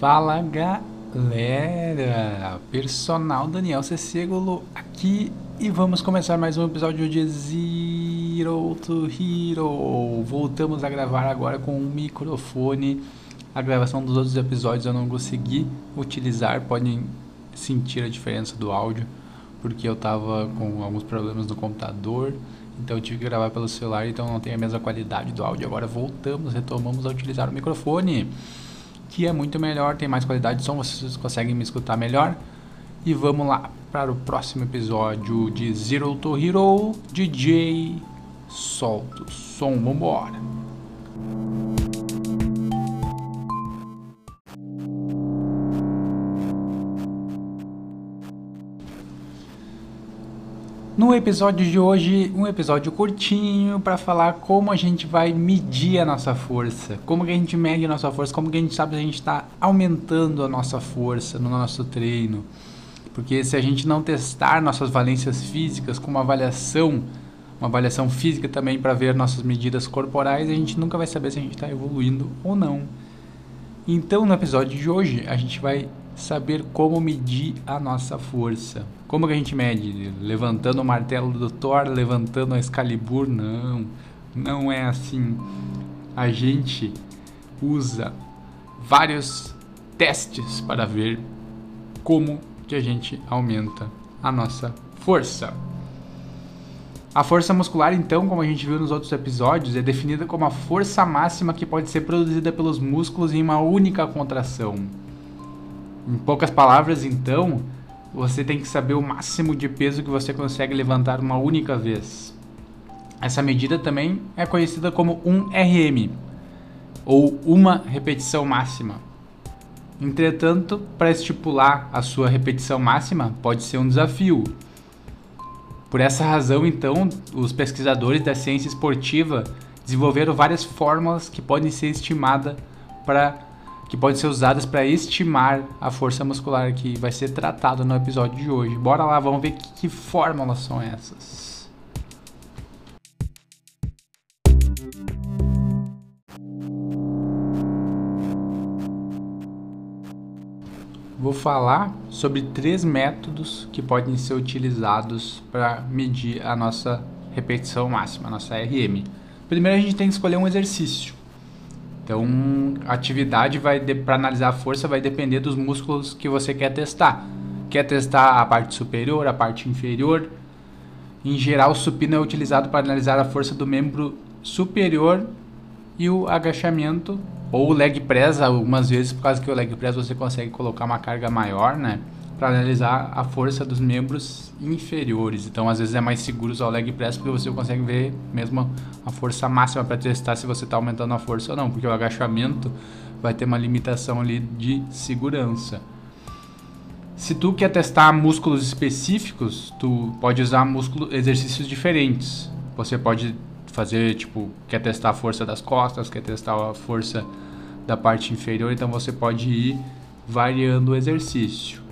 Fala galera, personal Daniel Cecegolo aqui e vamos começar mais um episódio de Zero to Hero. Voltamos a gravar agora com um microfone. A gravação dos outros episódios eu não consegui utilizar, podem sentir a diferença do áudio, porque eu tava com alguns problemas no computador, então eu tive que gravar pelo celular, então não tem a mesma qualidade do áudio. Agora voltamos, retomamos a utilizar o microfone que é muito melhor, tem mais qualidade de som, vocês conseguem me escutar melhor. E vamos lá para o próximo episódio de Zero to Hero DJ Solta o som, vambora! No episódio de hoje, um episódio curtinho para falar como a gente vai medir a nossa força, como que a gente mede a nossa força, como que a gente sabe se a gente está aumentando a nossa força no nosso treino. Porque se a gente não testar nossas valências físicas com uma avaliação, uma avaliação física também para ver nossas medidas corporais, a gente nunca vai saber se a gente está evoluindo ou não. Então, no episódio de hoje, a gente vai saber como medir a nossa força. Como que a gente mede? Levantando o martelo do Thor, levantando a Excalibur? Não, não é assim. A gente usa vários testes para ver como que a gente aumenta a nossa força. A força muscular, então, como a gente viu nos outros episódios, é definida como a força máxima que pode ser produzida pelos músculos em uma única contração. Em poucas palavras, então, você tem que saber o máximo de peso que você consegue levantar uma única vez. Essa medida também é conhecida como 1RM, ou uma repetição máxima. Entretanto, para estipular a sua repetição máxima pode ser um desafio. Por essa razão, então, os pesquisadores da ciência esportiva desenvolveram várias fórmulas que podem ser estimadas para que podem ser usadas para estimar a força muscular que vai ser tratado no episódio de hoje. Bora lá, vamos ver que, que fórmulas são essas. Vou falar sobre três métodos que podem ser utilizados para medir a nossa repetição máxima, a nossa RM. Primeiro a gente tem que escolher um exercício. Então, a atividade vai para analisar a força vai depender dos músculos que você quer testar. Quer testar a parte superior, a parte inferior? Em geral, o supino é utilizado para analisar a força do membro superior e o agachamento ou o leg press, algumas vezes, por causa que o leg press você consegue colocar uma carga maior, né? Para analisar a força dos membros inferiores. Então, às vezes é mais seguro usar o leg press porque você consegue ver mesmo a força máxima para testar se você está aumentando a força ou não, porque o agachamento vai ter uma limitação ali de segurança. Se tu quer testar músculos específicos, tu pode usar músculo, exercícios diferentes. Você pode fazer, tipo, quer testar a força das costas, quer testar a força da parte inferior, então você pode ir variando o exercício.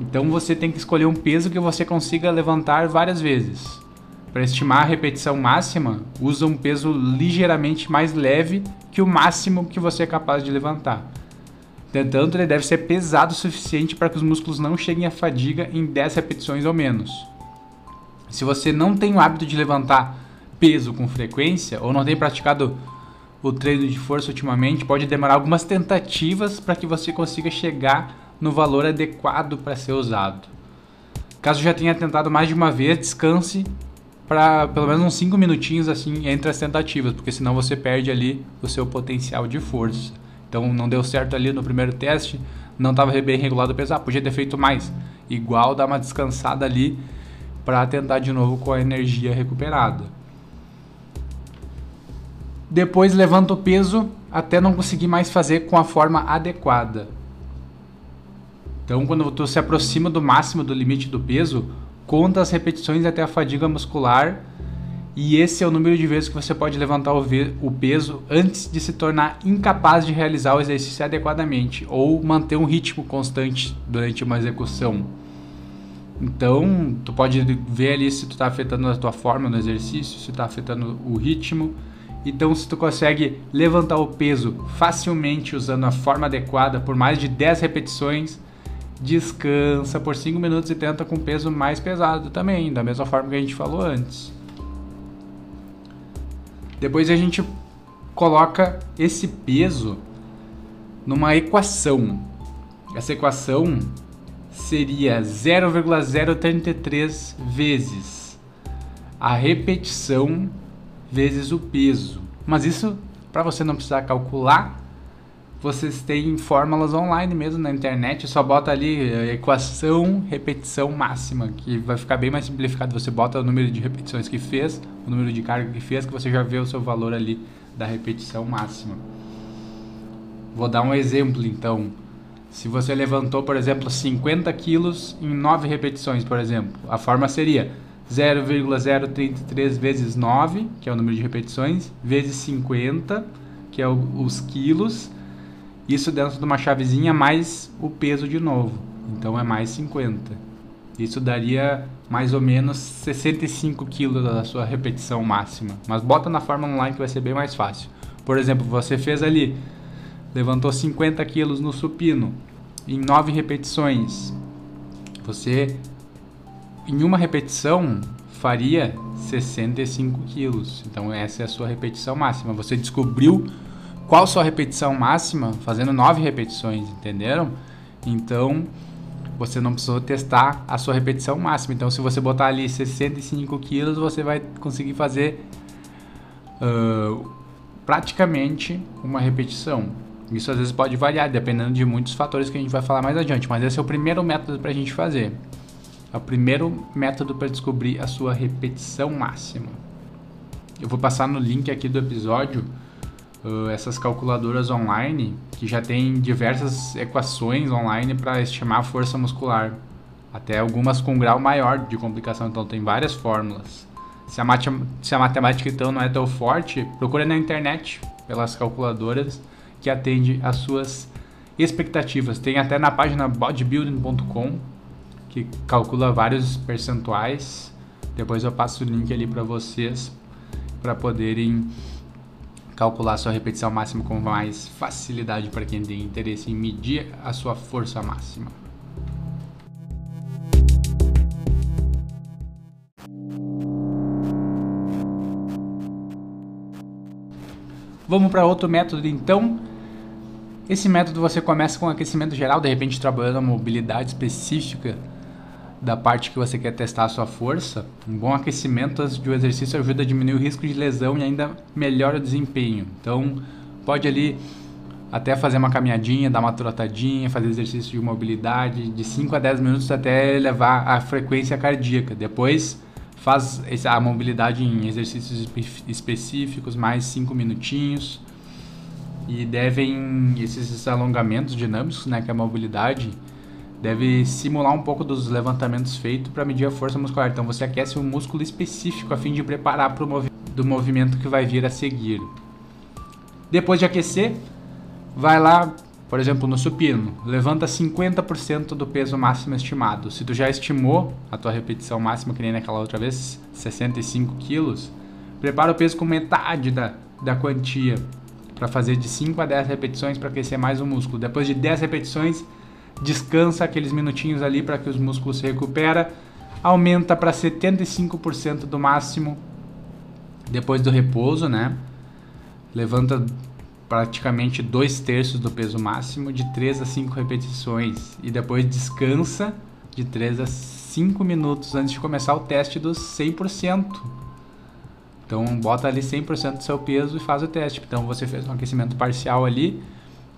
Então você tem que escolher um peso que você consiga levantar várias vezes. Para estimar a repetição máxima, usa um peso ligeiramente mais leve que o máximo que você é capaz de levantar. Entretanto, ele deve ser pesado o suficiente para que os músculos não cheguem à fadiga em 10 repetições ou menos. Se você não tem o hábito de levantar peso com frequência ou não tem praticado o treino de força ultimamente, pode demorar algumas tentativas para que você consiga chegar no valor adequado para ser usado. Caso já tenha tentado mais de uma vez, descanse para pelo menos uns 5 minutinhos assim entre as tentativas, porque senão você perde ali o seu potencial de força. Então não deu certo ali no primeiro teste, não estava bem regulado o peso, ah, podia ter feito mais. Igual dar uma descansada ali para tentar de novo com a energia recuperada. Depois levanta o peso até não conseguir mais fazer com a forma adequada. Então, quando tu se aproxima do máximo do limite do peso, conta as repetições até a fadiga muscular e esse é o número de vezes que você pode levantar o, peso antes de se tornar incapaz de realizar o exercício adequadamente ou manter um ritmo constante durante uma execução. Então, tu pode ver ali se tu está afetando a tua forma no exercício, se está afetando o ritmo. Então, se tu consegue levantar o peso facilmente usando a forma adequada por mais de 10 repetições, descansa por 5 minutos e tenta com peso mais pesado também, da mesma forma que a gente falou antes. Depois a gente coloca esse peso numa equação. Essa equação seria 0,033 vezes a repetição vezes o peso. Mas isso, para você não precisar calcular, vocês têm fórmulas online mesmo na internet, só bota ali eh, equação, repetição máxima, que vai ficar bem mais simplificado. Você bota o número de repetições que fez, o número de carga que fez, que você já vê o seu valor ali da repetição máxima. Vou dar um exemplo então. Se você levantou, por exemplo, 50 quilos em 9 repetições, por exemplo, a forma seria 0,033 vezes 9, que é o número de repetições, vezes 50, que é o, os quilos, isso dentro de uma chavezinha mais o peso de novo. Então é mais 50. Isso daria mais ou menos 65 quilos da sua repetição máxima. Mas bota na forma online que vai ser bem mais fácil. Por exemplo, você fez ali levantou 50 quilos no supino em 9 repetições. Você, em uma repetição, faria 65 quilos. Então, essa é a sua repetição máxima. Você descobriu qual sua repetição máxima fazendo 9 repetições, entenderam? Então, você não precisou testar a sua repetição máxima. Então, se você botar ali 65 quilos, você vai conseguir fazer uh, praticamente uma repetição. Isso às vezes pode variar, dependendo de muitos fatores que a gente vai falar mais adiante, mas esse é o primeiro método para a gente fazer. É o primeiro método para descobrir a sua repetição máxima. Eu vou passar no link aqui do episódio essas calculadoras online que já tem diversas equações online para estimar a força muscular, até algumas com grau maior de complicação, então tem várias fórmulas. Se a, se a matemática então não é tão forte, procure na internet pelas calculadoras que atende às suas expectativas. Tem até na página bodybuilding.com que calcula vários percentuais. Depois eu passo o link ali para vocês para poderem calcular sua repetição máxima com mais facilidade para quem tem interesse em medir a sua força máxima. Vamos para outro método então, esse método você começa com aquecimento geral, de repente trabalhando a mobilidade específica da parte que você quer testar a sua força. Um bom aquecimento antes do exercício ajuda a diminuir o risco de lesão e ainda melhora o desempenho. Então, pode ali até fazer uma caminhadinha, dar uma trotadinha, fazer exercício de mobilidade de 5 a 10 minutos até levar a frequência cardíaca. Depois faz a mobilidade em exercícios específicos, mais 5 minutinhos e devem esses alongamentos dinâmicos, né, que é a mobilidade, deve simular um pouco dos levantamentos feitos para medir a força muscular. Então você aquece um músculo específico a fim de preparar para o movi do movimento que vai vir a seguir. Depois de aquecer, vai lá, por exemplo, no supino, levanta 50% do peso máximo estimado. Se tu já estimou a tua repetição máxima, que nem naquela outra vez, 65 quilos, prepara o peso com metade da, da quantia para fazer de 5 a 10 repetições para aquecer mais o músculo. Depois de 10 repetições, descansa aqueles minutinhos ali para que os músculos se recuperem. Aumenta para 75% do máximo depois do repouso, né? Levanta praticamente dois terços do peso máximo de 3 a 5 repetições e depois descansa de 3 a 5 minutos antes de começar o teste dos 100%. Então bota ali 100% do seu peso e faz o teste. Então você fez um aquecimento parcial ali,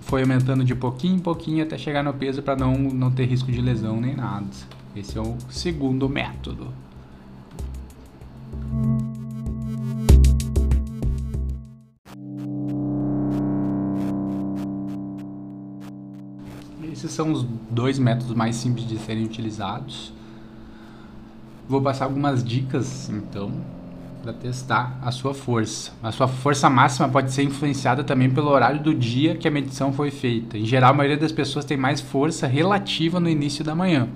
foi aumentando de pouquinho em pouquinho até chegar no peso para não, não ter risco de lesão nem nada. Esse é o segundo método. Esses são os dois métodos mais simples de serem utilizados. Vou passar algumas dicas então para testar a sua força. A sua força máxima pode ser influenciada também pelo horário do dia que a medição foi feita. Em geral, a maioria das pessoas tem mais força relativa no início da manhã.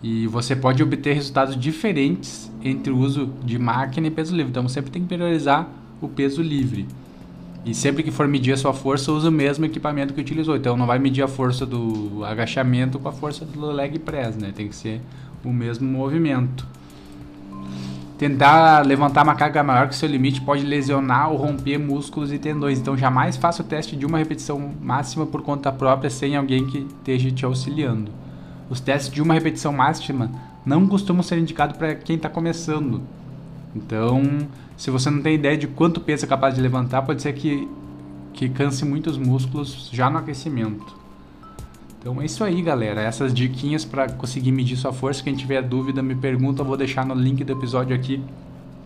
E você pode obter resultados diferentes entre o uso de máquina e peso livre. Então sempre tem que priorizar o peso livre. E sempre que for medir a sua força, use o mesmo equipamento que utilizou. Então não vai medir a força do agachamento com a força do leg press, né? Tem que ser o mesmo movimento. Tentar levantar uma carga maior que seu limite pode lesionar ou romper músculos e tendões. Então jamais faça o teste de uma repetição máxima por conta própria sem alguém que esteja te auxiliando. Os testes de uma repetição máxima não costumam ser indicados para quem está começando. Então, se você não tem ideia de quanto peso é capaz de levantar, pode ser que, que canse muitos músculos já no aquecimento. Então é isso aí, galera. Essas diquinhas para conseguir medir sua força. Quem tiver dúvida, me pergunta. Eu vou deixar no link do episódio aqui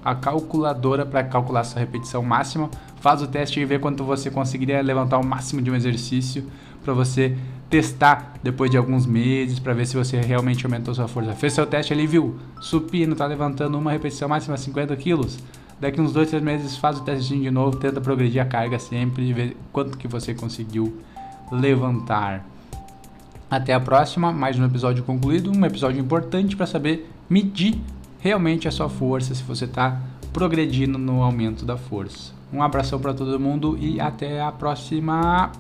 a calculadora para calcular sua repetição máxima. Faz o teste e vê quanto você conseguiria levantar o máximo de um exercício para você testar depois de alguns meses para ver se você realmente aumentou sua força. Fez seu teste ali, viu? Supino, tá levantando uma repetição máxima 50 quilos. Daqui uns dois, três meses faz o testinho de novo, tenta progredir a carga sempre e ver quanto que você conseguiu levantar. Até a próxima, mais um episódio concluído, um episódio importante para saber medir realmente a sua força, se você está progredindo no aumento da força. Um abração para todo mundo e até a próxima.